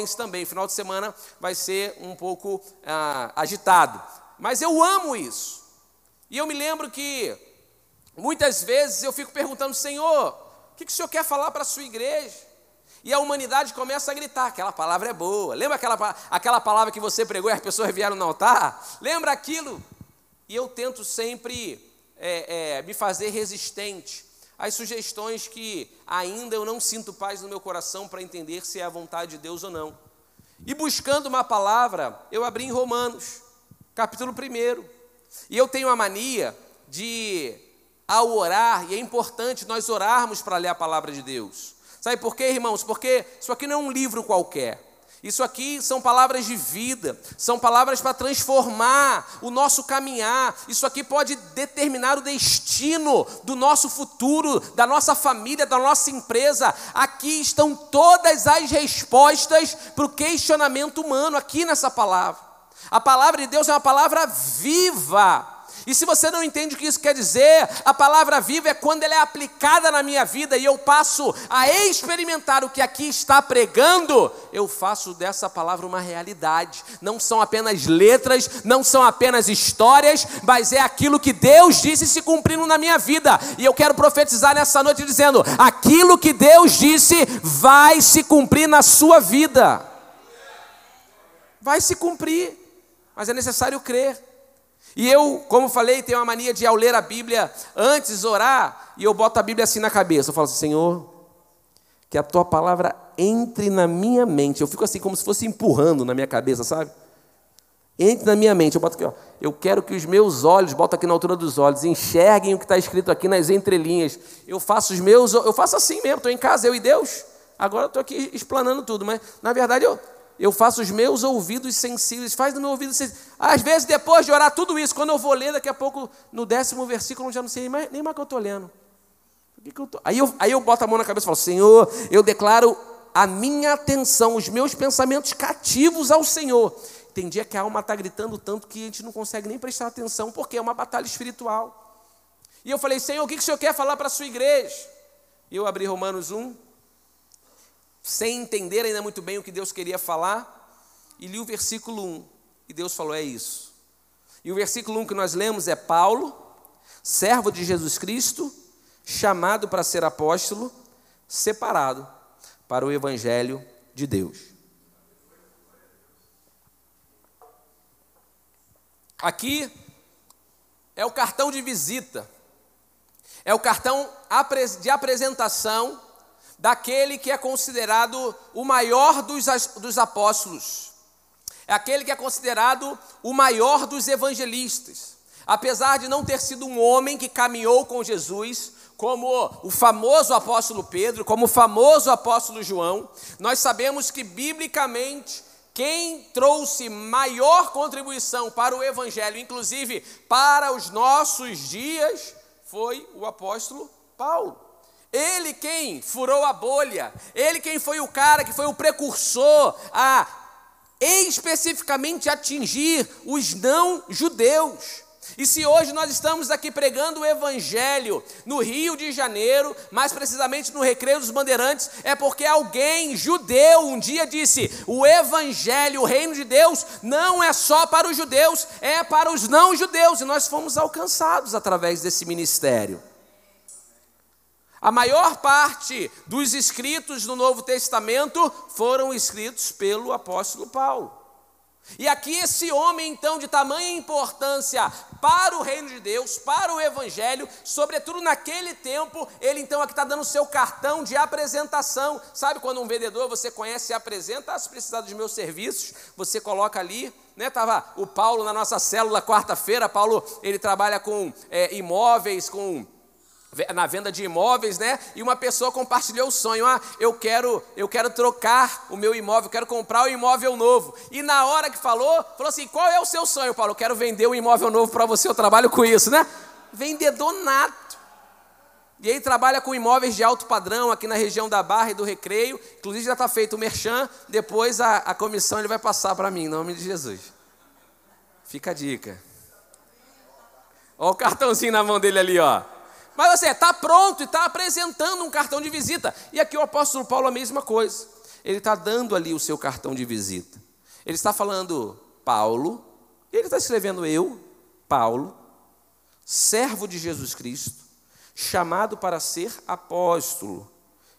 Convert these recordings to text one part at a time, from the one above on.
jovens também. Final de semana vai ser um pouco ah, agitado. Mas eu amo isso. E eu me lembro que muitas vezes eu fico perguntando, Senhor, o que, que o Senhor quer falar para a sua igreja? E a humanidade começa a gritar: aquela palavra é boa. Lembra aquela, aquela palavra que você pregou e as pessoas vieram no altar? Lembra aquilo? E eu tento sempre é, é, me fazer resistente às sugestões que ainda eu não sinto paz no meu coração para entender se é a vontade de Deus ou não. E buscando uma palavra, eu abri em Romanos, capítulo 1. E eu tenho a mania de, ao orar, e é importante nós orarmos para ler a palavra de Deus. Sabe por quê, irmãos? Porque isso aqui não é um livro qualquer. Isso aqui são palavras de vida, são palavras para transformar o nosso caminhar. Isso aqui pode determinar o destino do nosso futuro, da nossa família, da nossa empresa. Aqui estão todas as respostas para o questionamento humano, aqui nessa palavra. A palavra de Deus é uma palavra viva. E se você não entende o que isso quer dizer, a palavra viva é quando ela é aplicada na minha vida e eu passo a experimentar o que aqui está pregando, eu faço dessa palavra uma realidade. Não são apenas letras, não são apenas histórias, mas é aquilo que Deus disse se cumprindo na minha vida. E eu quero profetizar nessa noite dizendo: aquilo que Deus disse vai se cumprir na sua vida. Vai se cumprir, mas é necessário crer. E eu, como falei, tenho uma mania de ao ler a Bíblia antes orar, e eu boto a Bíblia assim na cabeça. Eu falo assim, Senhor, que a tua palavra entre na minha mente. Eu fico assim como se fosse empurrando na minha cabeça, sabe? Entre na minha mente. Eu boto aqui, ó. Eu quero que os meus olhos, boto aqui na altura dos olhos, enxerguem o que está escrito aqui nas entrelinhas. Eu faço os meus, eu faço assim mesmo, estou em casa, eu e Deus. Agora eu estou aqui explanando tudo, mas na verdade eu, eu faço os meus ouvidos sensíveis, faz do meu ouvido sensível. Às vezes, depois de orar tudo isso, quando eu vou ler, daqui a pouco, no décimo versículo, eu já não sei nem mais, nem mais que eu estou lendo. Que que eu tô? Aí, eu, aí eu boto a mão na cabeça e falo, Senhor, eu declaro a minha atenção, os meus pensamentos cativos ao Senhor. Tem dia que a alma está gritando tanto que a gente não consegue nem prestar atenção, porque é uma batalha espiritual. E eu falei, Senhor, o que, que o Senhor quer falar para a sua igreja? E eu abri Romanos 1, sem entender ainda muito bem o que Deus queria falar, e li o versículo 1, e Deus falou: é isso. E o versículo 1 que nós lemos é Paulo, servo de Jesus Cristo, chamado para ser apóstolo, separado para o evangelho de Deus. Aqui é o cartão de visita, é o cartão de apresentação daquele que é considerado o maior dos, dos apóstolos, é aquele que é considerado o maior dos evangelistas. Apesar de não ter sido um homem que caminhou com Jesus, como o famoso apóstolo Pedro, como o famoso apóstolo João, nós sabemos que biblicamente quem trouxe maior contribuição para o evangelho, inclusive para os nossos dias, foi o apóstolo Paulo. Ele quem furou a bolha, ele quem foi o cara que foi o precursor a especificamente atingir os não judeus. E se hoje nós estamos aqui pregando o Evangelho no Rio de Janeiro, mais precisamente no Recreio dos Bandeirantes, é porque alguém judeu um dia disse: o Evangelho, o reino de Deus, não é só para os judeus, é para os não judeus, e nós fomos alcançados através desse ministério. A maior parte dos escritos no Novo Testamento foram escritos pelo apóstolo Paulo. E aqui esse homem, então, de tamanha importância para o reino de Deus, para o Evangelho, sobretudo naquele tempo, ele então aqui está dando o seu cartão de apresentação. Sabe quando um vendedor você conhece e apresenta, ah, se precisar dos meus serviços, você coloca ali, né? Tava o Paulo na nossa célula quarta-feira, Paulo ele trabalha com é, imóveis, com na venda de imóveis, né? E uma pessoa compartilhou o sonho: "Ah, eu quero, eu quero trocar o meu imóvel, quero comprar um imóvel novo". E na hora que falou, falou assim: "Qual é o seu sonho, Paulo? Eu quero vender um imóvel novo para você, eu trabalho com isso, né?" Vendedor nato. E ele trabalha com imóveis de alto padrão aqui na região da Barra e do Recreio. Inclusive já está feito o merchan. Depois a, a comissão ele vai passar para mim, em nome de Jesus. Fica a dica. Olha o cartãozinho na mão dele ali, ó. Mas você está pronto e está apresentando um cartão de visita. E aqui o apóstolo Paulo a mesma coisa. ele está dando ali o seu cartão de visita. Ele está falando Paulo, ele está escrevendo eu, Paulo, servo de Jesus Cristo, chamado para ser apóstolo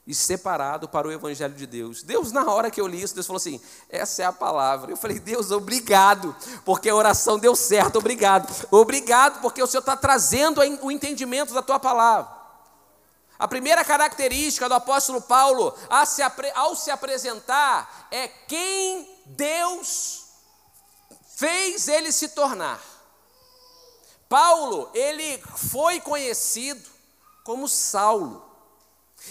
e separado para o Evangelho de Deus. Deus, na hora que eu li isso, Deus falou assim: essa é a palavra. Eu falei, Deus, obrigado, porque a oração deu certo, obrigado. Obrigado, porque o Senhor está trazendo o entendimento da tua palavra. A primeira característica do apóstolo Paulo ao se apresentar é quem Deus fez ele se tornar. Paulo, ele foi conhecido como Saulo.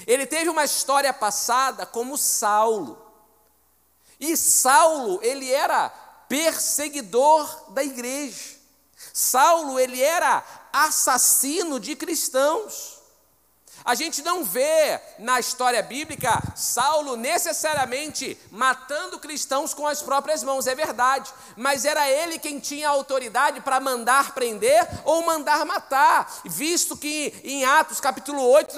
Ele teve uma história passada como Saulo. E Saulo, ele era perseguidor da igreja. Saulo, ele era assassino de cristãos. A gente não vê na história bíblica Saulo necessariamente matando cristãos com as próprias mãos, é verdade, mas era ele quem tinha autoridade para mandar prender ou mandar matar, visto que em Atos capítulo 8,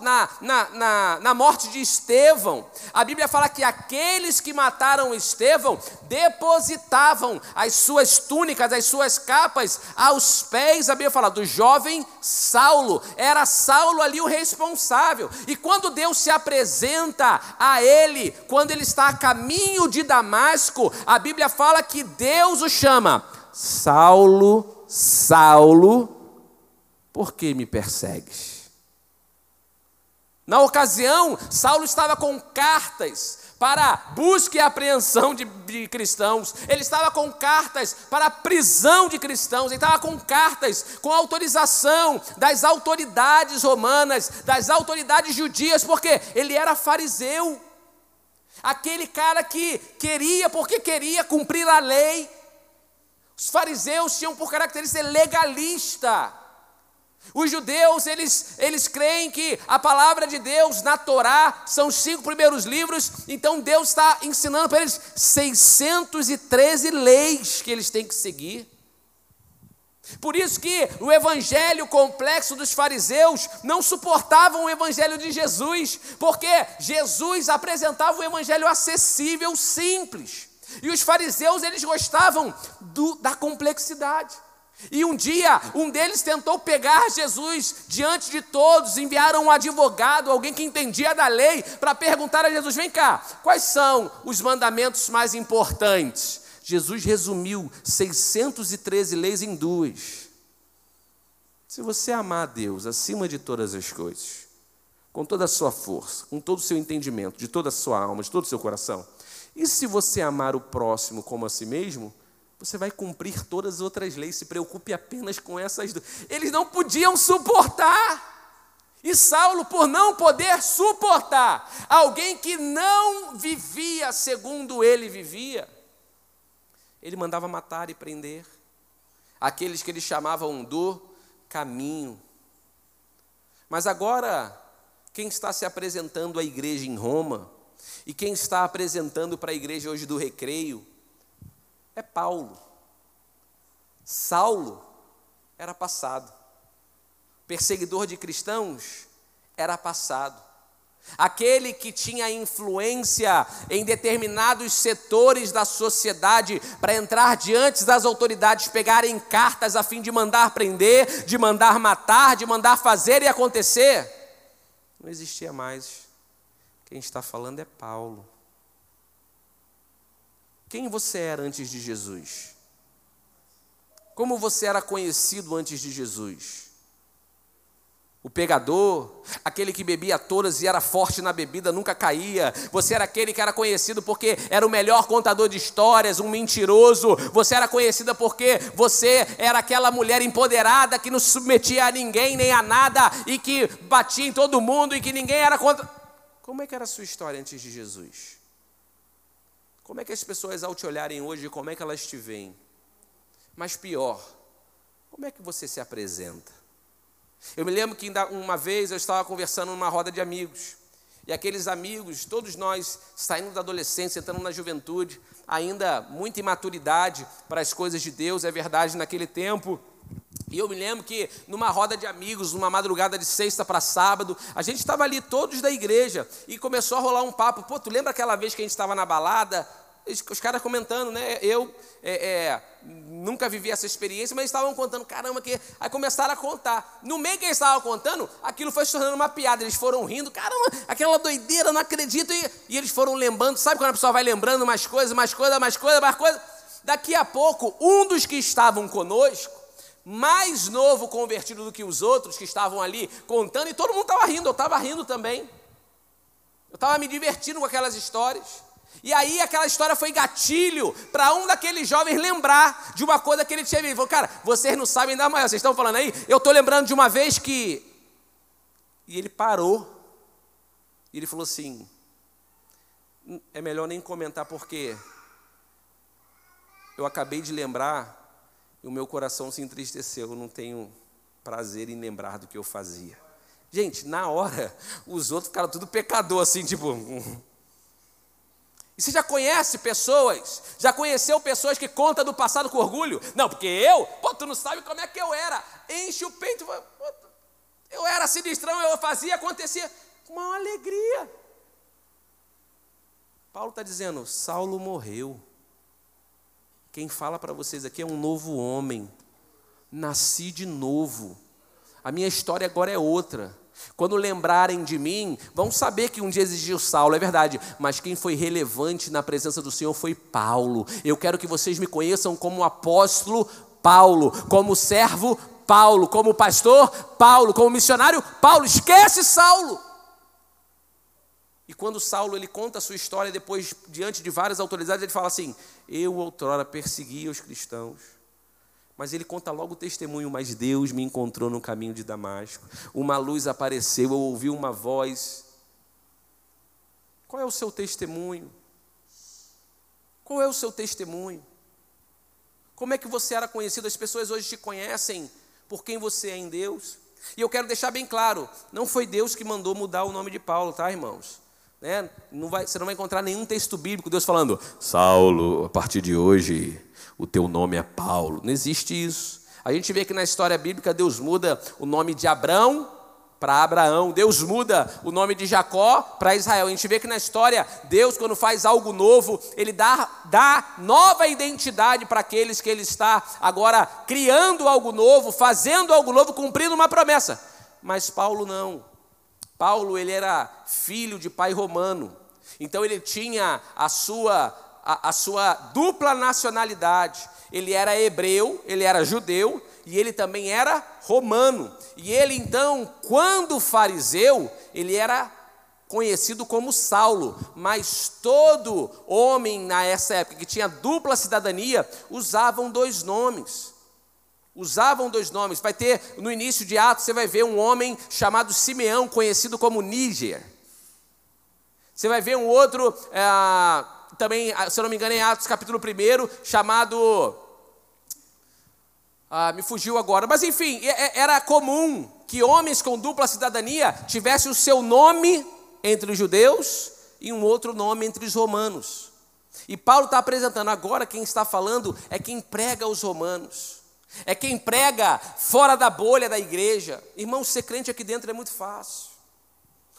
na, na, na, na morte de Estevão, a Bíblia fala que aqueles que mataram Estevão depositavam as suas túnicas, as suas capas aos pés, a Bíblia fala, do jovem Saulo, era Saulo ali o rei responsável. E quando Deus se apresenta a ele, quando ele está a caminho de Damasco, a Bíblia fala que Deus o chama: Saulo, Saulo, por que me persegues? Na ocasião, Saulo estava com cartas para busca e apreensão de, de, cristãos, ele estava com cartas para prisão de cristãos, ele estava com cartas com autorização das autoridades romanas, das autoridades judias, porque ele era fariseu, aquele cara que queria, porque queria cumprir a lei. Os fariseus tinham por característica legalista. Os judeus, eles, eles creem que a palavra de Deus na Torá são os cinco primeiros livros, então Deus está ensinando para eles 613 leis que eles têm que seguir. Por isso que o evangelho complexo dos fariseus não suportavam o evangelho de Jesus, porque Jesus apresentava um evangelho acessível, simples. E os fariseus, eles gostavam do, da complexidade. E um dia, um deles tentou pegar Jesus diante de todos, enviaram um advogado, alguém que entendia da lei, para perguntar a Jesus: vem cá, quais são os mandamentos mais importantes? Jesus resumiu 613 leis em duas. Se você amar a Deus acima de todas as coisas, com toda a sua força, com todo o seu entendimento, de toda a sua alma, de todo o seu coração, e se você amar o próximo como a si mesmo, você vai cumprir todas as outras leis, se preocupe apenas com essas duas. Eles não podiam suportar. E Saulo, por não poder suportar alguém que não vivia segundo ele vivia, ele mandava matar e prender aqueles que eles chamavam do caminho. Mas agora, quem está se apresentando à igreja em Roma, e quem está apresentando para a igreja hoje do recreio, é Paulo. Saulo era passado. Perseguidor de cristãos era passado. Aquele que tinha influência em determinados setores da sociedade para entrar diante das autoridades, pegarem cartas a fim de mandar prender, de mandar matar, de mandar fazer e acontecer, não existia mais. Quem está falando é Paulo. Quem você era antes de Jesus? Como você era conhecido antes de Jesus? O pegador, aquele que bebia todas e era forte na bebida, nunca caía. Você era aquele que era conhecido porque era o melhor contador de histórias, um mentiroso. Você era conhecida porque você era aquela mulher empoderada que não submetia a ninguém nem a nada e que batia em todo mundo e que ninguém era contra. Como é que era a sua história antes de Jesus? Como é que as pessoas, ao te olharem hoje, como é que elas te veem? Mas pior, como é que você se apresenta? Eu me lembro que uma vez eu estava conversando numa roda de amigos, e aqueles amigos, todos nós, saindo da adolescência, entrando na juventude, ainda muita imaturidade para as coisas de Deus, é verdade, naquele tempo, E eu me lembro que numa roda de amigos, numa madrugada de sexta para sábado, a gente estava ali todos da igreja e começou a rolar um papo. Pô, tu lembra aquela vez que a gente estava na balada? Os caras comentando, né? Eu é, é, nunca vivi essa experiência, mas estavam contando, caramba, que. Aí começaram a contar. No meio que eles estavam contando, aquilo foi se tornando uma piada. Eles foram rindo, caramba, aquela doideira, não acredito. E, e eles foram lembrando, sabe quando a pessoa vai lembrando mais coisas, mais coisas, mais coisas, mais coisas? Daqui a pouco, um dos que estavam conosco, mais novo convertido do que os outros que estavam ali contando, e todo mundo estava rindo, eu estava rindo também. Eu estava me divertindo com aquelas histórias. E aí aquela história foi gatilho para um daqueles jovens lembrar de uma coisa que ele tinha vivido. Cara, vocês não sabem da maior, vocês estão falando aí? Eu estou lembrando de uma vez que. E ele parou. E ele falou assim: é melhor nem comentar porque eu acabei de lembrar e o meu coração se entristeceu. Eu não tenho prazer em lembrar do que eu fazia. Gente, na hora, os outros ficaram tudo pecador, assim, tipo. Você já conhece pessoas? Já conheceu pessoas que contam do passado com orgulho? Não, porque eu, pô, tu não sabe como é que eu era. Enche o peito, eu era sinistrão, eu fazia, acontecia uma alegria. Paulo está dizendo: Saulo morreu. Quem fala para vocês aqui é um novo homem. Nasci de novo. A minha história agora é outra. Quando lembrarem de mim, vão saber que um dia existiu Saulo, é verdade, mas quem foi relevante na presença do Senhor foi Paulo. Eu quero que vocês me conheçam como apóstolo Paulo, como servo Paulo, como pastor Paulo, como missionário Paulo. Esquece Saulo. E quando Saulo ele conta a sua história depois diante de várias autoridades, ele fala assim: "Eu outrora perseguia os cristãos, mas ele conta logo o testemunho, mas Deus me encontrou no caminho de Damasco. Uma luz apareceu, eu ouvi uma voz. Qual é o seu testemunho? Qual é o seu testemunho? Como é que você era conhecido? As pessoas hoje te conhecem por quem você é em Deus. E eu quero deixar bem claro: não foi Deus que mandou mudar o nome de Paulo, tá, irmãos? Né? Não vai, você não vai encontrar nenhum texto bíblico Deus falando, Saulo, a partir de hoje, o teu nome é Paulo. Não existe isso. A gente vê que na história bíblica Deus muda o nome de Abraão para Abraão, Deus muda o nome de Jacó para Israel. A gente vê que na história, Deus, quando faz algo novo, Ele dá, dá nova identidade para aqueles que Ele está agora criando algo novo, fazendo algo novo, cumprindo uma promessa. Mas Paulo não. Paulo ele era filho de pai romano, então ele tinha a sua, a, a sua dupla nacionalidade. Ele era hebreu, ele era judeu e ele também era romano. E ele então, quando fariseu, ele era conhecido como Saulo, mas todo homem nessa época que tinha dupla cidadania usavam dois nomes usavam dois nomes. Vai ter, no início de Atos, você vai ver um homem chamado Simeão, conhecido como Níger. Você vai ver um outro, é, também, se eu não me engano, em Atos capítulo 1, chamado. Ah, me fugiu agora, mas enfim, é, era comum que homens com dupla cidadania tivessem o seu nome entre os judeus e um outro nome entre os romanos. E Paulo está apresentando agora quem está falando é quem prega os romanos. É quem prega fora da bolha da igreja. Irmão, ser crente aqui dentro é muito fácil.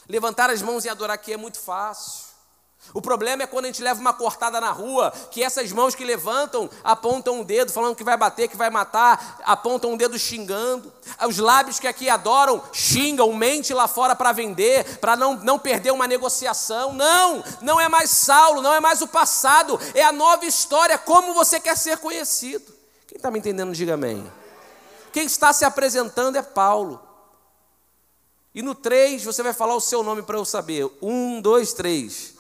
Levantar as mãos e adorar aqui é muito fácil. O problema é quando a gente leva uma cortada na rua, que essas mãos que levantam apontam um dedo, falando que vai bater, que vai matar, apontam um dedo xingando. Os lábios que aqui adoram xingam, mente lá fora para vender, para não, não perder uma negociação. Não, não é mais Saulo, não é mais o passado, é a nova história, como você quer ser conhecido. Está me entendendo, diga amém. Quem está se apresentando é Paulo. E no 3 você vai falar o seu nome para eu saber. Um, dois, três.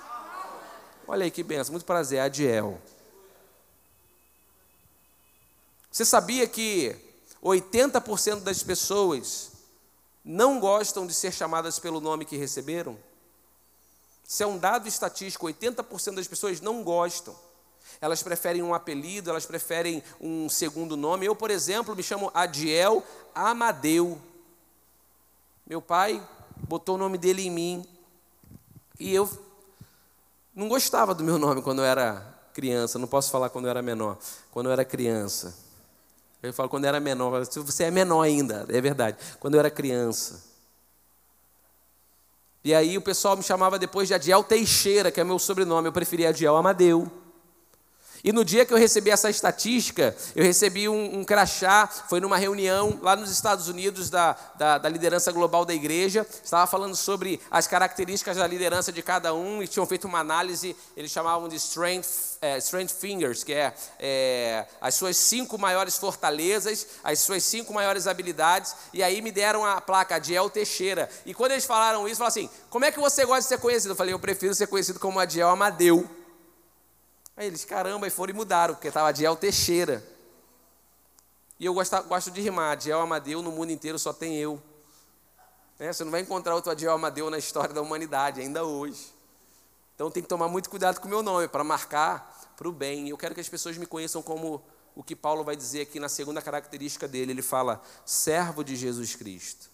Olha aí que benção, muito prazer, Adiel. Você sabia que 80% das pessoas não gostam de ser chamadas pelo nome que receberam? Isso é um dado estatístico: 80% das pessoas não gostam elas preferem um apelido, elas preferem um segundo nome. Eu, por exemplo, me chamo Adiel Amadeu. Meu pai botou o nome dele em mim e eu não gostava do meu nome quando eu era criança. Não posso falar quando eu era menor, quando eu era criança. Eu falo quando eu era menor, você é menor ainda, é verdade. Quando eu era criança. E aí o pessoal me chamava depois de Adiel Teixeira, que é meu sobrenome, eu preferia Adiel Amadeu. E no dia que eu recebi essa estatística, eu recebi um, um crachá, foi numa reunião lá nos Estados Unidos da, da, da, liderança global da igreja, estava falando sobre as características da liderança de cada um e tinham feito uma análise, eles chamavam de Strength, é, strength Fingers, que é, é as suas cinco maiores fortalezas, as suas cinco maiores habilidades, e aí me deram a placa Adiel Teixeira. E quando eles falaram isso, falaram assim: como é que você gosta de ser conhecido? Eu falei: eu prefiro ser conhecido como Adiel Amadeu. Aí eles, caramba, e foram e mudaram, porque estava Adiel Teixeira. E eu gosto, gosto de rimar, Adiel Amadeu no mundo inteiro só tem eu. É, você não vai encontrar outro Adiel Amadeu na história da humanidade, ainda hoje. Então tem que tomar muito cuidado com o meu nome, para marcar para o bem. Eu quero que as pessoas me conheçam como o que Paulo vai dizer aqui na segunda característica dele. Ele fala, servo de Jesus Cristo.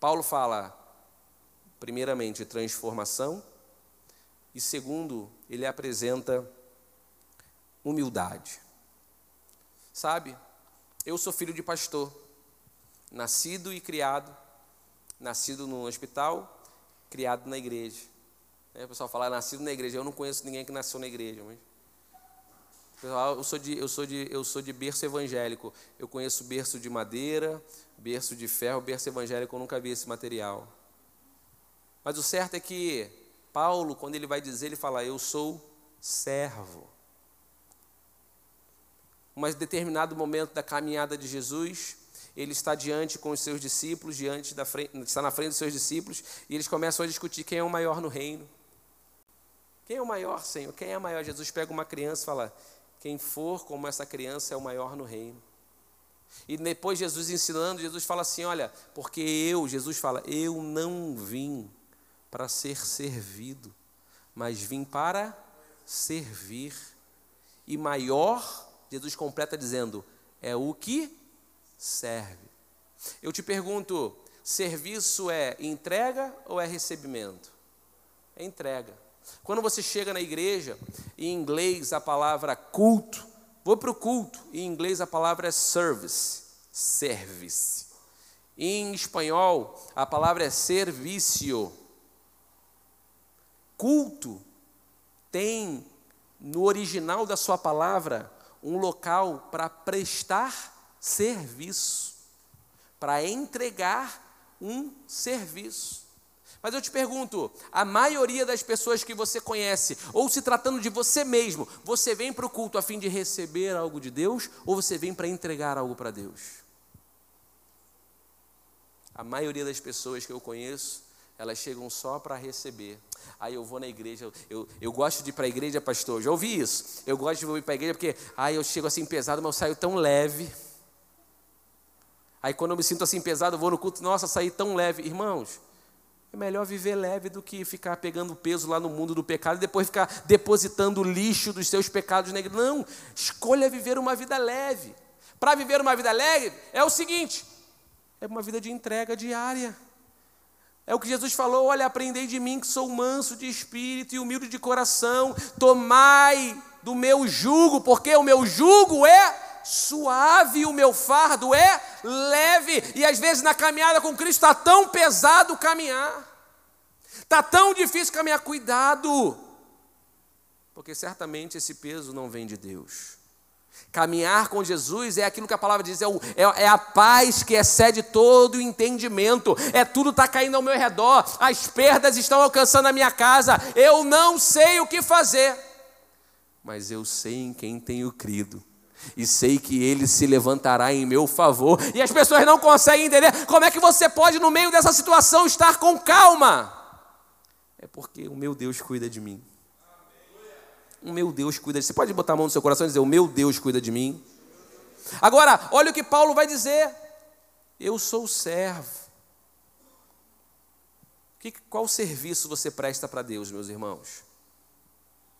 Paulo fala, primeiramente, transformação. E segundo, ele apresenta humildade. Sabe, eu sou filho de pastor, nascido e criado, nascido no hospital, criado na igreja. Aí o pessoal fala, nascido na igreja. Eu não conheço ninguém que nasceu na igreja, mas. Pessoal, eu sou, de, eu, sou de, eu sou de berço evangélico. Eu conheço berço de madeira, berço de ferro, berço evangélico, eu nunca vi esse material. Mas o certo é que Paulo, quando ele vai dizer, ele fala: Eu sou servo. Um determinado momento da caminhada de Jesus, ele está diante com os seus discípulos, diante da frente, está na frente dos seus discípulos, e eles começam a discutir quem é o maior no reino. Quem é o maior, Senhor? Quem é o maior? Jesus pega uma criança e fala: Quem for como essa criança é o maior no reino. E depois Jesus ensinando, Jesus fala assim: Olha, porque eu, Jesus fala, eu não vim para ser servido, mas vim para servir. E maior, Jesus completa dizendo, é o que serve. Eu te pergunto, serviço é entrega ou é recebimento? É entrega. Quando você chega na igreja, em inglês a palavra culto, vou para o culto, em inglês a palavra é service, service. Em espanhol, a palavra é servicio. Culto tem no original da sua palavra um local para prestar serviço, para entregar um serviço. Mas eu te pergunto, a maioria das pessoas que você conhece, ou se tratando de você mesmo, você vem para o culto a fim de receber algo de Deus, ou você vem para entregar algo para Deus? A maioria das pessoas que eu conheço, elas chegam só para receber. Aí eu vou na igreja, eu, eu gosto de ir para a igreja, pastor, já ouvi isso. Eu gosto de ir para a igreja porque aí eu chego assim pesado, mas eu saio tão leve. Aí quando eu me sinto assim pesado, eu vou no culto, nossa, saí tão leve. Irmãos, é melhor viver leve do que ficar pegando peso lá no mundo do pecado e depois ficar depositando o lixo dos seus pecados na igreja. Não, escolha viver uma vida leve. Para viver uma vida leve é o seguinte: é uma vida de entrega diária. É o que Jesus falou: olha, aprendei de mim que sou manso de espírito e humilde de coração, tomai do meu jugo, porque o meu jugo é suave, o meu fardo é leve. E às vezes na caminhada com Cristo está tão pesado caminhar, está tão difícil caminhar. Cuidado, porque certamente esse peso não vem de Deus. Caminhar com Jesus é aquilo que a palavra diz, é, o, é, é a paz que excede todo o entendimento, é tudo está caindo ao meu redor, as perdas estão alcançando a minha casa, eu não sei o que fazer, mas eu sei em quem tenho crido, e sei que ele se levantará em meu favor, e as pessoas não conseguem entender como é que você pode, no meio dessa situação, estar com calma, é porque o meu Deus cuida de mim. O meu Deus cuida de Você pode botar a mão no seu coração e dizer: O meu Deus cuida de mim. Agora, olha o que Paulo vai dizer: Eu sou servo. Que, qual serviço você presta para Deus, meus irmãos?